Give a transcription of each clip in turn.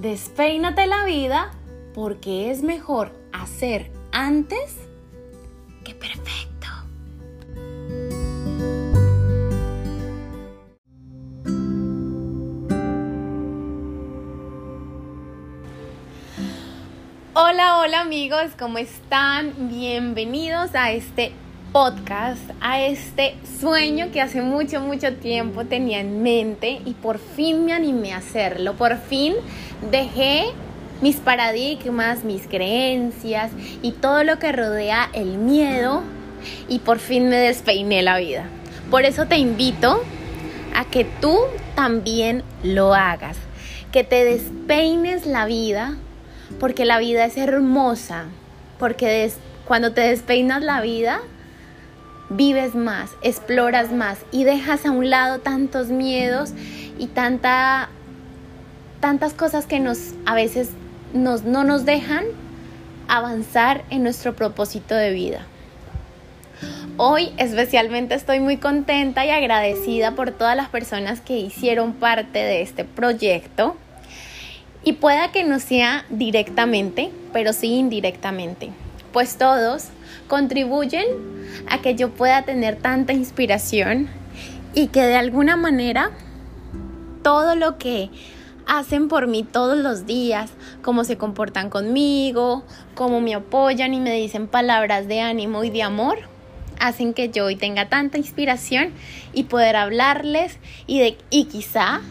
Despeínate la vida porque es mejor hacer antes que perfecto. Hola, hola amigos, ¿cómo están? Bienvenidos a este podcast, a este sueño que hace mucho, mucho tiempo tenía en mente y por fin me animé a hacerlo. Por fin dejé mis paradigmas, mis creencias y todo lo que rodea el miedo y por fin me despeiné la vida. Por eso te invito a que tú también lo hagas, que te despeines la vida, porque la vida es hermosa, porque cuando te despeinas la vida, vives más, exploras más y dejas a un lado tantos miedos y tanta, tantas cosas que nos a veces nos, no nos dejan avanzar en nuestro propósito de vida. Hoy especialmente estoy muy contenta y agradecida por todas las personas que hicieron parte de este proyecto. Y pueda que no sea directamente, pero sí indirectamente, pues todos contribuyen a que yo pueda tener tanta inspiración y que de alguna manera todo lo que hacen por mí todos los días, cómo se comportan conmigo, cómo me apoyan y me dicen palabras de ánimo y de amor, hacen que yo hoy tenga tanta inspiración y poder hablarles y, de, y quizá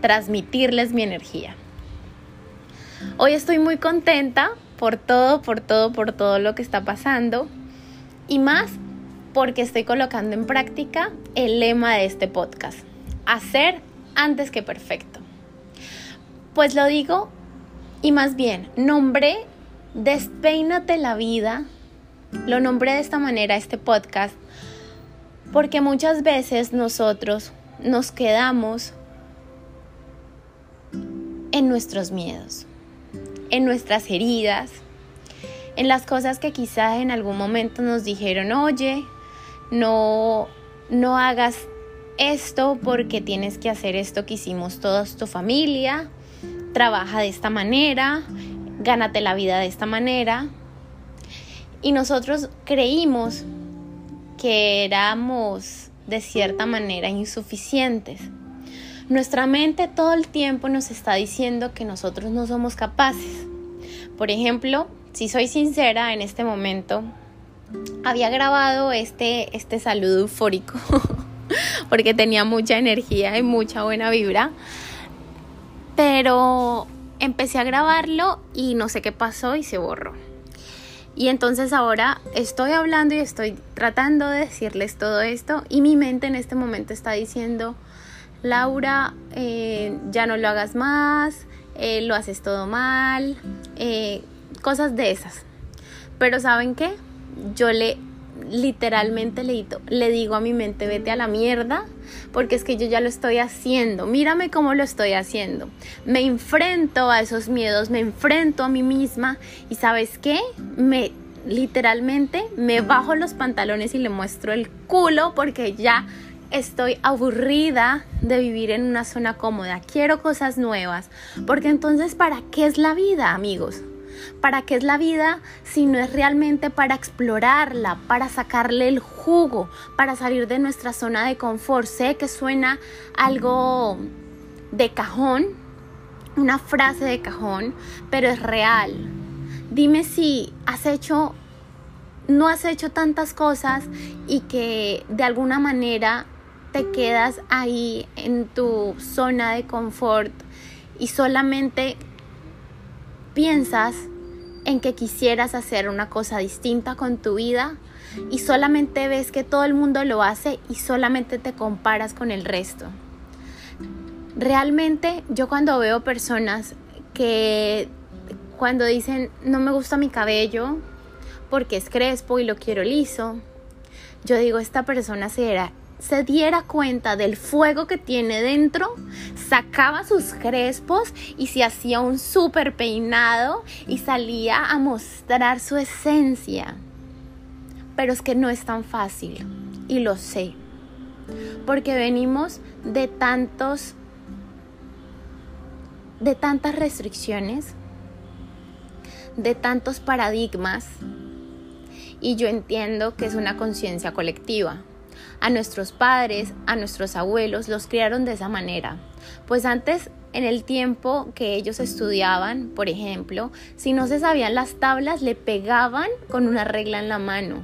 transmitirles mi energía. Hoy estoy muy contenta por todo, por todo, por todo lo que está pasando y más porque estoy colocando en práctica el lema de este podcast, hacer antes que perfecto. Pues lo digo y más bien, nombré Despeínate la vida, lo nombré de esta manera este podcast, porque muchas veces nosotros nos quedamos en nuestros miedos en nuestras heridas, en las cosas que quizás en algún momento nos dijeron, oye, no, no hagas esto porque tienes que hacer esto que hicimos toda tu familia, trabaja de esta manera, gánate la vida de esta manera. Y nosotros creímos que éramos de cierta manera insuficientes. Nuestra mente todo el tiempo nos está diciendo que nosotros no somos capaces. Por ejemplo, si soy sincera en este momento, había grabado este, este saludo eufórico porque tenía mucha energía y mucha buena vibra, pero empecé a grabarlo y no sé qué pasó y se borró. Y entonces ahora estoy hablando y estoy tratando de decirles todo esto y mi mente en este momento está diciendo, Laura, eh, ya no lo hagas más, eh, lo haces todo mal, eh, cosas de esas. Pero ¿saben qué? Yo le literalmente le, le digo a mi mente, vete a la mierda, porque es que yo ya lo estoy haciendo, mírame cómo lo estoy haciendo. Me enfrento a esos miedos, me enfrento a mí misma y ¿sabes qué? Me literalmente me bajo los pantalones y le muestro el culo porque ya estoy aburrida de vivir en una zona cómoda, quiero cosas nuevas, porque entonces ¿para qué es la vida, amigos? ¿Para qué es la vida si no es realmente para explorarla, para sacarle el jugo, para salir de nuestra zona de confort? Sé que suena algo de cajón, una frase de cajón, pero es real. Dime si has hecho no has hecho tantas cosas y que de alguna manera te quedas ahí en tu zona de confort y solamente piensas en que quisieras hacer una cosa distinta con tu vida y solamente ves que todo el mundo lo hace y solamente te comparas con el resto. Realmente yo cuando veo personas que cuando dicen no me gusta mi cabello porque es crespo y lo quiero liso, yo digo esta persona será se diera cuenta del fuego que tiene dentro, sacaba sus crespos y se hacía un súper peinado y salía a mostrar su esencia. Pero es que no es tan fácil y lo sé, porque venimos de tantos de tantas restricciones, de tantos paradigmas, y yo entiendo que es una conciencia colectiva. A nuestros padres, a nuestros abuelos los criaron de esa manera, pues antes en el tiempo que ellos estudiaban, por ejemplo, si no se sabían las tablas, le pegaban con una regla en la mano.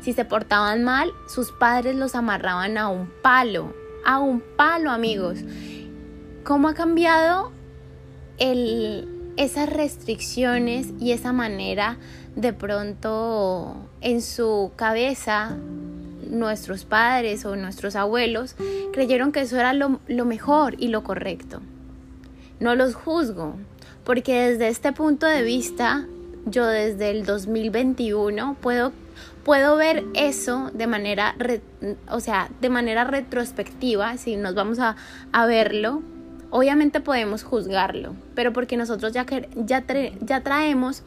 Si se portaban mal, sus padres los amarraban a un palo, a un palo, amigos. ¿Cómo ha cambiado el, esas restricciones y esa manera de pronto en su cabeza nuestros padres o nuestros abuelos creyeron que eso era lo, mejor y lo correcto. No los juzgo, porque desde este punto de vista, yo desde el 2021 puedo, puedo ver eso de manera, o sea, de manera retrospectiva, si nos vamos a, a verlo, obviamente podemos juzgarlo, pero porque nosotros ya, ya, ya traemos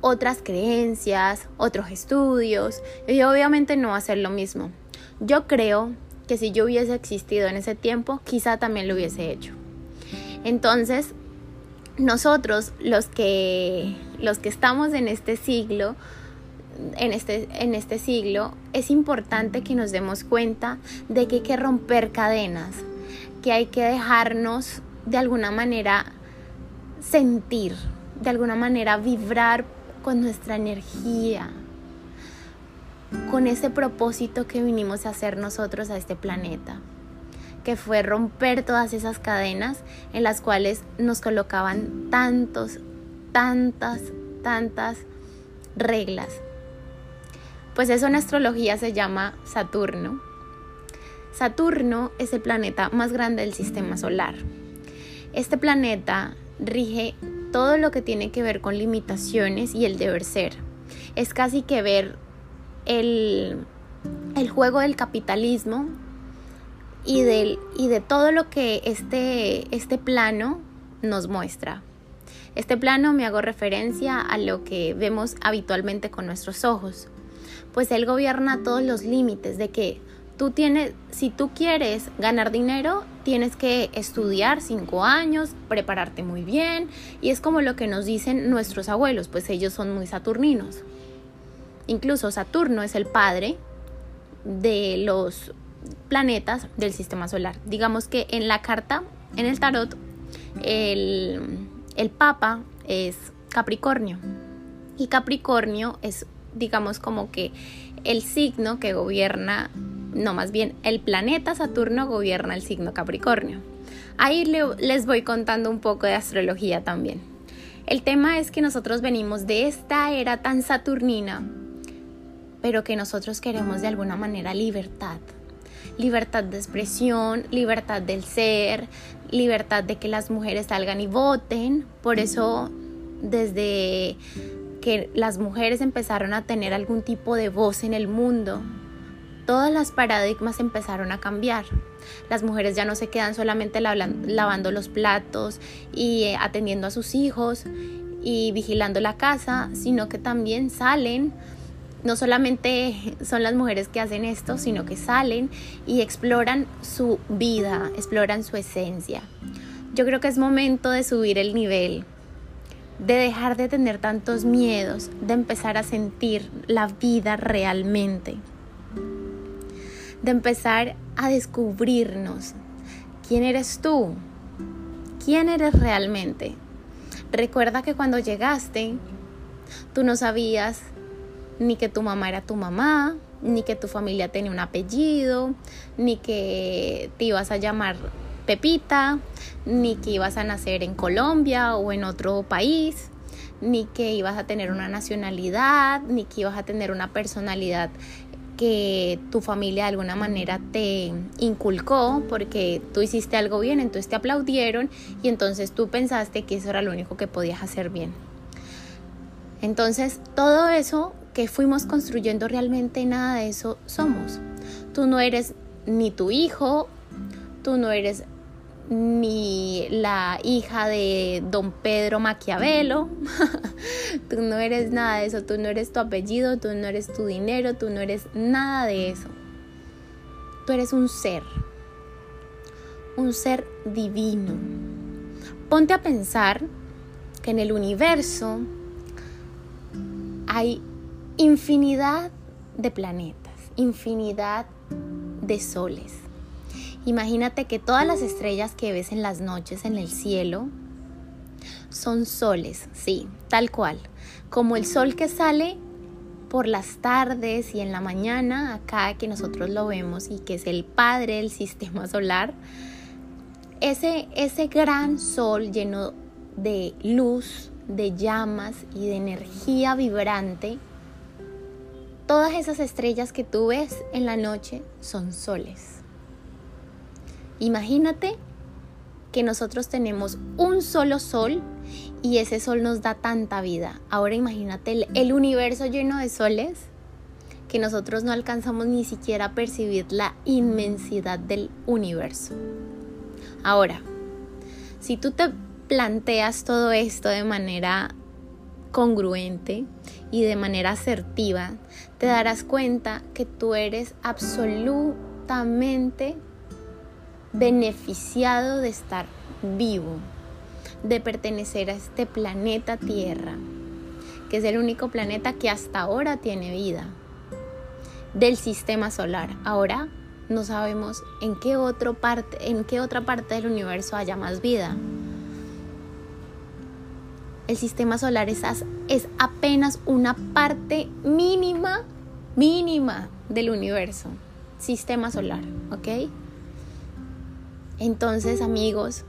otras creencias, otros estudios, y obviamente no va a ser lo mismo. Yo creo que si yo hubiese existido en ese tiempo, quizá también lo hubiese hecho. Entonces, nosotros los que los que estamos en este siglo en este, en este siglo es importante que nos demos cuenta de que hay que romper cadenas, que hay que dejarnos de alguna manera sentir, de alguna manera vibrar con nuestra energía, con ese propósito que vinimos a hacer nosotros a este planeta, que fue romper todas esas cadenas en las cuales nos colocaban tantos, tantas, tantas reglas. Pues eso en astrología se llama Saturno. Saturno es el planeta más grande del sistema solar. Este planeta rige todo lo que tiene que ver con limitaciones y el deber ser. Es casi que ver el, juego del capitalismo y, del, y de todo lo que este, este plano nos muestra. Este plano me hago referencia a lo que vemos habitualmente con nuestros ojos, pues él gobierna todos los límites de que tú tienes, si tú quieres ganar dinero, tienes que estudiar cinco años, prepararte muy bien, y es como lo que nos dicen nuestros abuelos, pues ellos son muy saturninos. Incluso Saturno es el padre de los planetas del sistema solar. Digamos que en la carta, en el tarot, el, Papa es Capricornio. Y Capricornio es, digamos, como que el signo que gobierna no más bien el planeta Saturno gobierna el signo Capricornio. Ahí les voy contando un poco de astrología también. El tema es que nosotros venimos de esta era tan saturnina, pero que nosotros queremos de alguna manera libertad. Libertad de expresión, libertad del ser, libertad de que las mujeres salgan y voten. Por eso desde que las mujeres empezaron a tener algún tipo de voz en el mundo, todas las paradigmas empezaron a cambiar. Las mujeres ya no se quedan solamente lavando los platos y eh, atendiendo a sus hijos y vigilando la casa, sino que también salen. No solamente son las mujeres que hacen esto, sino que salen y exploran su vida, exploran su esencia. Yo creo que es momento de subir el nivel, de dejar de tener tantos miedos, de empezar a sentir la vida realmente de empezar a descubrirnos. ¿Quién eres tú? ¿Quién eres realmente? Recuerda que cuando llegaste, tú no sabías ni que tu mamá era tu mamá, ni que tu familia tenía un apellido, ni que te ibas a llamar Pepita, ni que ibas a nacer en Colombia o en otro país, ni que ibas a tener una nacionalidad, ni que ibas a tener una personalidad que tu familia de alguna manera te inculcó porque tú hiciste algo bien, entonces te aplaudieron y entonces tú pensaste que eso era lo único que podías hacer bien. Entonces, todo eso que fuimos construyendo realmente nada de eso somos. Tú no eres ni tu hijo, tú no eres ni la hija de don Pedro Maquiavelo. tú no eres nada de eso, tú no eres tu apellido, tú no eres tu dinero, tú no eres nada de eso. Tú eres un ser, un ser divino. ponte a pensar que en el universo hay infinidad de planetas, infinidad de soles. Imagínate que todas las estrellas que ves en las noches en el cielo son soles, sí, tal cual, como el sol que sale por las tardes y en la mañana, acá que nosotros lo vemos y que es el padre del sistema solar, ese, ese gran sol lleno de luz, de llamas y de energía vibrante, todas esas estrellas que tú ves en la noche son soles. Imagínate que nosotros tenemos un solo sol y ese sol nos da tanta vida. Ahora imagínate el, universo lleno de soles que nosotros no alcanzamos ni siquiera a percibir la inmensidad del universo. Ahora, si tú te planteas todo esto de manera congruente y de manera asertiva, te darás cuenta que tú eres absolutamente beneficiado de estar vivo, de pertenecer a este planeta Tierra, que es el único planeta que hasta ahora tiene vida, del sistema solar. Ahora no sabemos en qué, otro parte, en qué otra parte del universo haya más vida. El sistema solar es, es apenas una parte mínima, mínima del universo. Sistema solar, ¿ok? Entonces, amigos,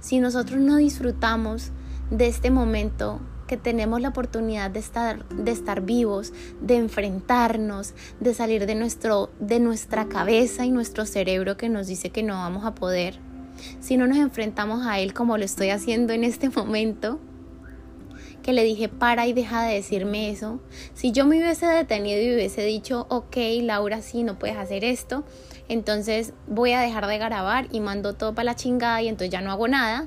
si nosotros no disfrutamos de este momento que tenemos la oportunidad de estar, de estar vivos, de enfrentarnos, de salir de, nuestro, de nuestra cabeza y nuestro cerebro que nos dice que no vamos a poder, si no nos enfrentamos a él como lo estoy haciendo en este momento, que le dije para y deja de decirme eso. Si yo me hubiese detenido y hubiese dicho, ok, Laura, sí, no puedes hacer esto, entonces voy a dejar de grabar y mando todo para la chingada y entonces ya no hago nada.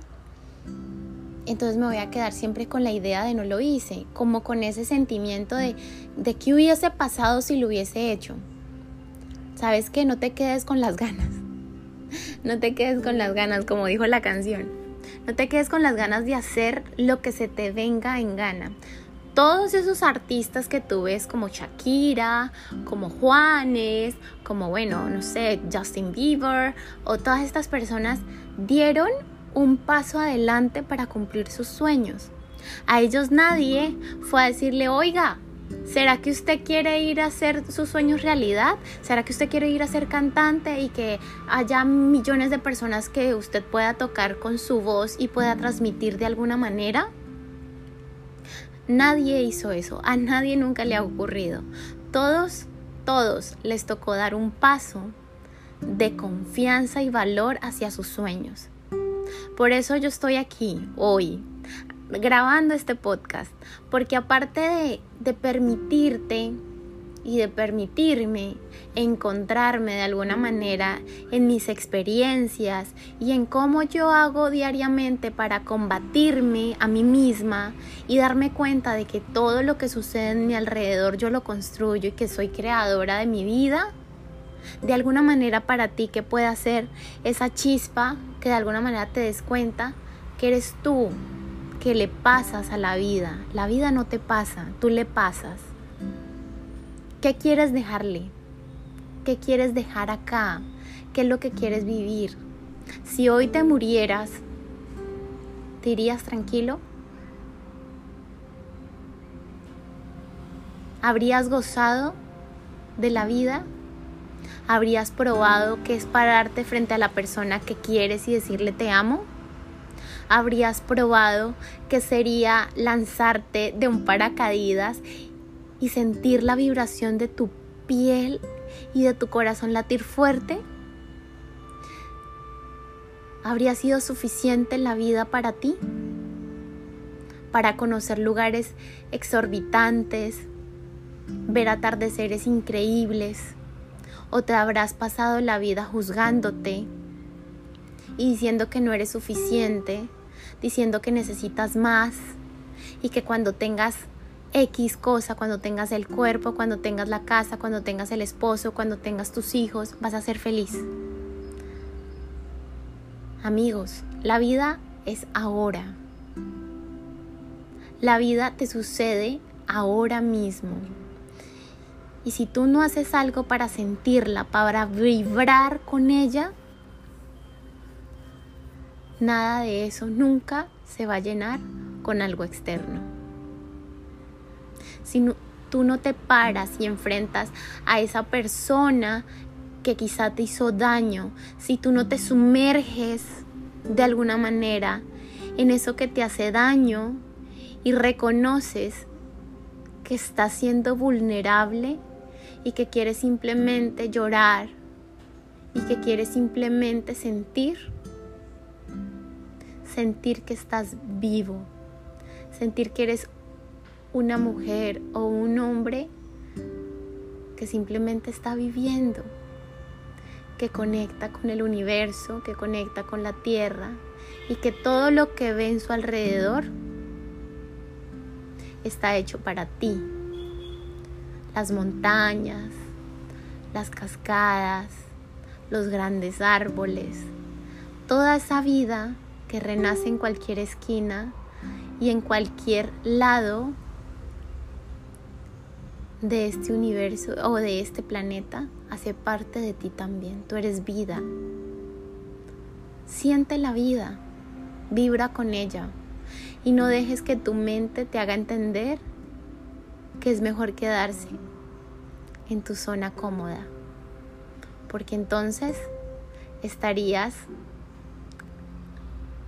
Entonces me voy a quedar siempre con la idea de no lo hice, como con ese sentimiento de, de qué hubiese pasado si lo hubiese hecho. ¿Sabes que No te quedes con las ganas. No te quedes con las ganas, como dijo la canción. No te quedes con las ganas de hacer lo que se te venga en gana todos esos artistas que tú ves como Shakira, como Juanes, como bueno, no sé, Justin Bieber o todas estas personas dieron un paso adelante para cumplir sus sueños. A ellos nadie fue a decirle, oiga, ¿será que usted quiere ir a hacer sus sueños realidad? ¿Será que usted quiere ir a ser cantante y que haya millones de personas que usted pueda tocar con su voz y pueda transmitir de alguna manera? Nadie hizo eso, a nadie nunca le ha ocurrido. Todos, todos les tocó dar un paso de confianza y valor hacia sus sueños. Por eso yo estoy aquí hoy grabando este podcast, porque aparte de, de permitirte y de permitirme encontrarme de alguna manera en mis experiencias y en cómo yo hago diariamente para combatirme a mí misma y darme cuenta de que todo lo que sucede en mi alrededor yo lo construyo y que soy creadora de mi vida, de alguna manera para ti que pueda ser esa chispa que de alguna manera te des cuenta que eres tú que le pasas a la vida. La vida no te pasa, tú le pasas. ¿Qué quieres dejarle? ¿Qué quieres dejar acá? ¿Qué es lo que quieres vivir? Si hoy te murieras, ¿te irías tranquilo? ¿Habrías gozado de la vida? ¿Habrías probado qué es pararte frente a la persona que quieres y decirle te amo? ¿Habrías probado qué sería lanzarte de un paracaídas y sentir la vibración de tu piel y de tu corazón latir fuerte? ¿Habría sido suficiente la vida para ti? Para conocer lugares exorbitantes, ver atardeceres increíbles, o te habrás pasado la vida juzgándote y diciendo que no eres suficiente, diciendo que necesitas más y que cuando tengas X cosa, cuando tengas el cuerpo, cuando tengas la casa, cuando tengas el esposo, cuando tengas tus hijos, vas a ser feliz. Amigos, la vida es ahora. La vida te sucede ahora mismo. Y si tú no haces algo para sentirla, para vibrar con ella, nada de eso nunca se va a llenar con algo externo. Si tú no te paras y enfrentas a esa persona que quizá te hizo daño, si tú no te sumerges de alguna manera en eso que te hace daño y reconoces que estás siendo vulnerable y que quieres simplemente llorar y que quieres simplemente sentir, sentir que estás vivo, sentir que eres una mujer o un hombre que simplemente está viviendo, que conecta con el universo, que conecta con la tierra y que todo lo que ve en su alrededor está hecho para ti. Las montañas, las cascadas, los grandes árboles, toda esa vida que renace en cualquier esquina y en cualquier lado de este universo o de este planeta hace parte de ti también. Tú eres vida. Siente la vida, vibra con ella y no dejes que tu mente te haga entender que es mejor quedarse en tu zona cómoda, porque entonces estarías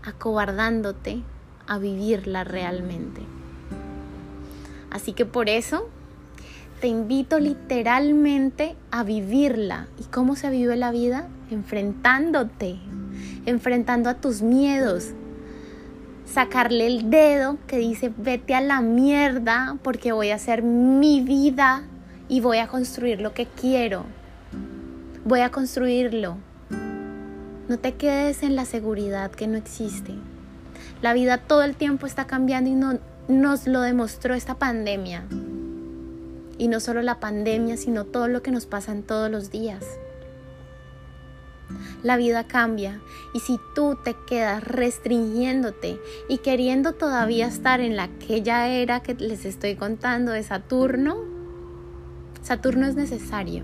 acobardándote a vivirla realmente. Así que por eso te invito literalmente a vivirla. ¿Y cómo se vive la vida? Enfrentándote, enfrentando a tus miedos, sacarle el dedo que dice vete a la mierda porque voy a hacer mi vida y voy a construir lo que quiero. Voy a construirlo. No te quedes en la seguridad que no existe. La vida todo el tiempo está cambiando y no, nos lo demostró esta pandemia. Y no solo la pandemia, sino todo lo que nos pasa en todos los días. La vida cambia y si tú te quedas restringiéndote y queriendo todavía estar en la aquella era que les estoy contando de Saturno, Saturno es necesario,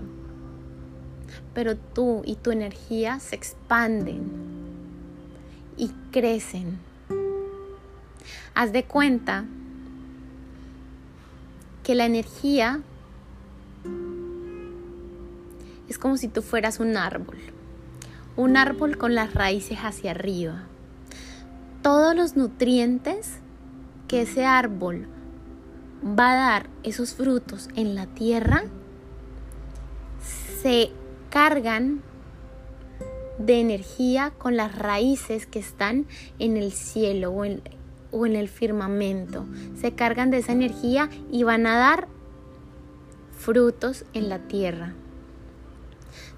pero tú y tu energía se expanden y crecen. Haz de cuenta que la energía es como si tú fueras un árbol, un árbol con las raíces hacia arriba. Todos los nutrientes que ese árbol va a dar esos frutos en la tierra se cargan de energía con las raíces que están en el cielo o en, o en el firmamento. Se cargan de esa energía y van a dar frutos en la tierra.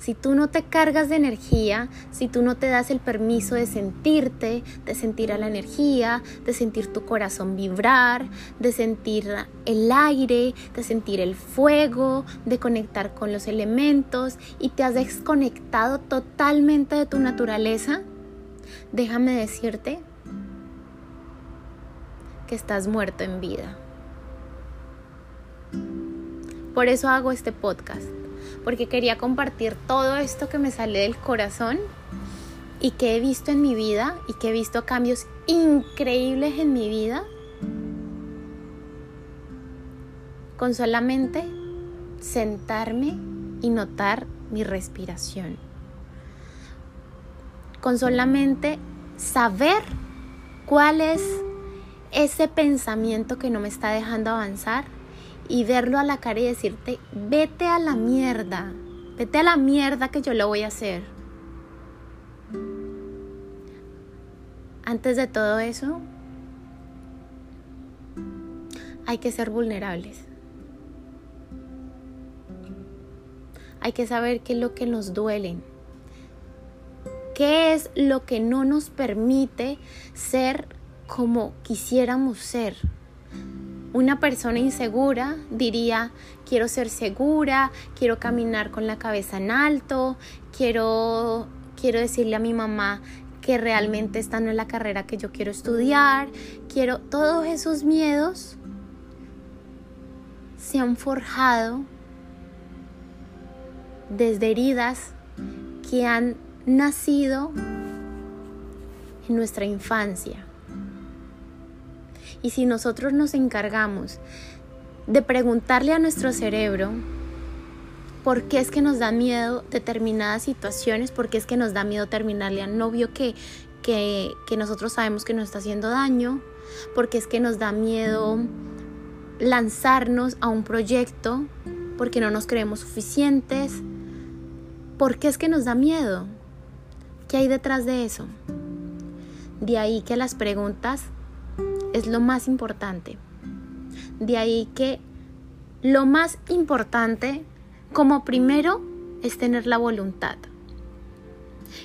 Si tú no te cargas de energía, si tú no te das el permiso de sentirte, de sentir a la energía, de sentir tu corazón vibrar, de sentir el aire, de sentir el fuego, de conectar con los elementos y te has desconectado totalmente de tu naturaleza, déjame decirte que estás muerto en vida. Por eso hago este podcast, porque quería compartir todo esto que me sale del corazón y que he visto en mi vida y que he visto cambios increíbles en mi vida con solamente sentarme y notar mi respiración. Con solamente saber cuál es ese pensamiento que no me está dejando avanzar y verlo a la cara y decirte, vete a la mierda, vete a la mierda que yo lo voy a hacer. Antes de todo eso, hay que ser vulnerables. Hay que saber qué es lo que nos duele. ¿Qué es lo que no nos permite ser como quisiéramos ser? Una persona insegura diría, quiero ser segura, quiero caminar con la cabeza en alto, quiero, quiero decirle a mi mamá que realmente esta no es la carrera que yo quiero estudiar, quiero todos esos miedos se han forjado desde heridas que han nacido en nuestra infancia. Y si nosotros nos encargamos de preguntarle a nuestro cerebro por qué es que nos da miedo determinadas situaciones, por qué es que nos da miedo terminarle al novio que, que, que nosotros sabemos que nos está haciendo daño, por qué es que nos da miedo lanzarnos a un proyecto porque no nos creemos suficientes. ¿Por qué es que nos da miedo? ¿Qué hay detrás de eso? De ahí que las preguntas es lo más importante. De ahí que lo más importante como primero es tener la voluntad.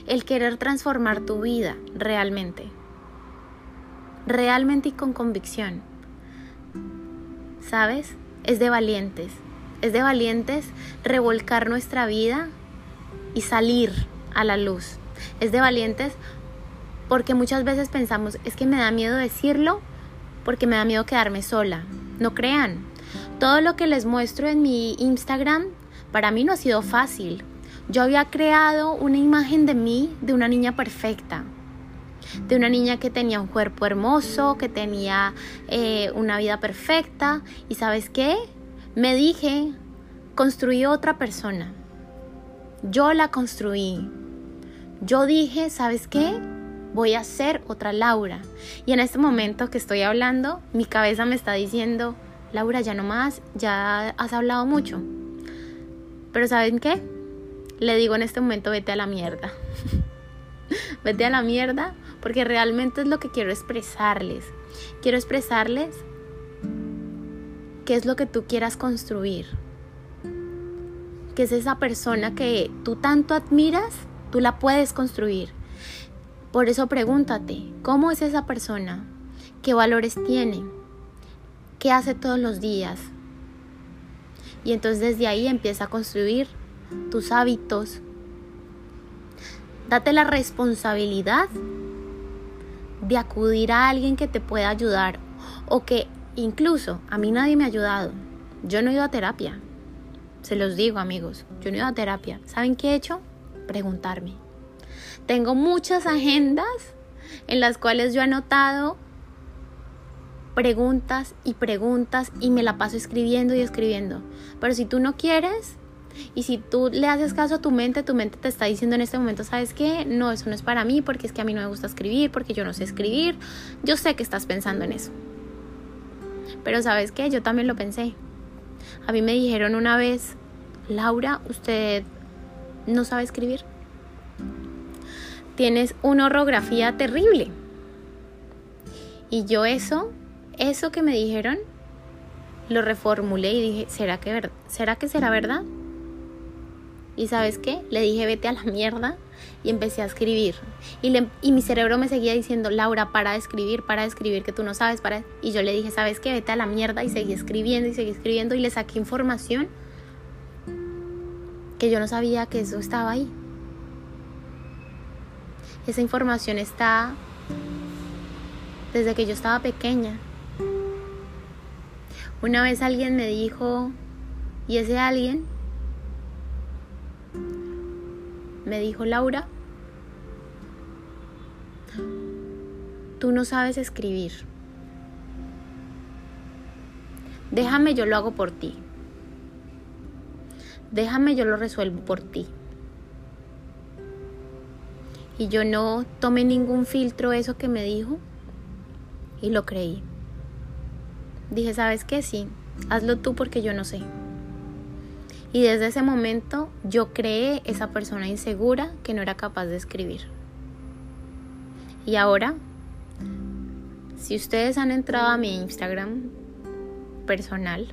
El querer transformar tu vida realmente. Realmente y con convicción. ¿Sabes? Es de valientes. Es de valientes revolcar nuestra vida y salir a la luz. Es de valientes porque muchas veces pensamos, es que me da miedo decirlo porque me da miedo quedarme sola. No crean. Todo lo que les muestro en mi Instagram para mí no ha sido fácil. Yo había creado una imagen de mí de una niña perfecta, de una niña que tenía un cuerpo hermoso, que tenía eh, una vida perfecta. ¿Y sabes qué? Me dije, construí otra persona. Yo la construí. Yo dije, ¿sabes qué? Voy a ser otra Laura. Y en este momento que estoy hablando, mi cabeza me está diciendo, Laura, ya no más, ya has hablado mucho. Pero ¿saben qué? Le digo en este momento, vete a la mierda. vete a la mierda porque realmente es lo que quiero expresarles. Quiero expresarles qué es lo que tú quieras construir. Que es esa persona que tú tanto admiras, tú la puedes construir. Por eso pregúntate, ¿cómo es esa persona? ¿Qué valores tiene? ¿Qué hace todos los días? Y entonces desde ahí empieza a construir tus hábitos. Date la responsabilidad de acudir a alguien que te pueda ayudar o que incluso a mí nadie me ha ayudado. Yo no he ido a terapia. Se los digo amigos, yo no he ido a terapia. ¿Saben qué he hecho? Preguntarme. Tengo muchas agendas en las cuales yo he anotado preguntas y preguntas y me la paso escribiendo y escribiendo. Pero si tú no quieres y si tú le haces caso a tu mente, tu mente te está diciendo en este momento, ¿sabes qué? No, eso no es para mí porque es que a mí no me gusta escribir, porque yo no sé escribir. Yo sé que estás pensando en eso. Pero ¿sabes qué? Yo también lo pensé. A mí me dijeron una vez, Laura, usted no sabe escribir. Tienes una orografía terrible. Y yo eso eso que me dijeron lo reformulé y dije, ¿será que, ¿será que será verdad? Y sabes qué? Le dije, vete a la mierda y empecé a escribir. Y, y mi cerebro me seguía diciendo, Laura, para de escribir, para de escribir, que tú no sabes, para... Y yo le dije, ¿sabes qué? Vete a la mierda y seguí escribiendo y seguí escribiendo y le saqué información que yo no sabía que eso estaba ahí. Esa información está desde que yo estaba pequeña. Una vez alguien me dijo, y ese alguien me dijo, Laura, tú no sabes escribir. Déjame, yo lo hago por ti. Déjame, yo lo resuelvo por ti. Y yo no tomé ningún filtro eso que me dijo y lo creí. Dije, ¿sabes qué? Sí, hazlo tú porque yo no sé. Y desde ese momento yo creé esa persona insegura que no era capaz de escribir. Y ahora, si ustedes han entrado a mi Instagram personal,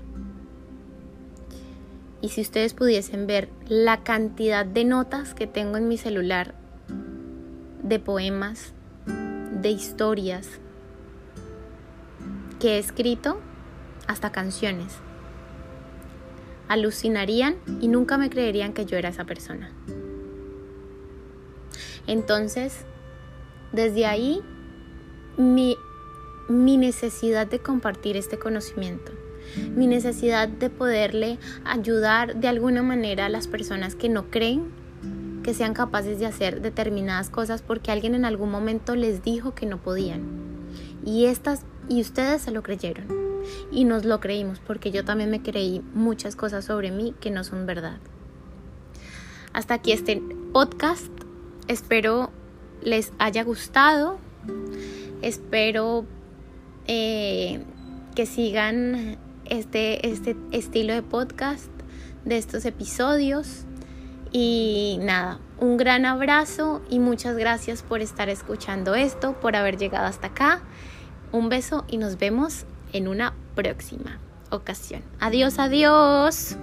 y si ustedes pudiesen ver la cantidad de notas que tengo en mi celular, de poemas, de historias, que he escrito hasta canciones. Alucinarían y nunca me creerían que yo era esa persona. Entonces, Desde ahí, mi, mi necesidad de compartir este conocimiento, mi necesidad de poderle ayudar de alguna manera a las personas que no creen que sean capaces de hacer determinadas cosas porque alguien en algún momento les dijo que no podían. Y estas y ustedes se lo creyeron. Y nos lo creímos porque yo también me creí muchas cosas sobre mí que no son verdad. Hasta aquí este podcast. Espero les haya gustado. Espero eh, que sigan este, este estilo de podcast de estos episodios. Y nada, un gran abrazo y muchas gracias por estar escuchando esto, por haber llegado hasta acá. Un beso y nos vemos en una próxima ocasión. Adiós, adiós.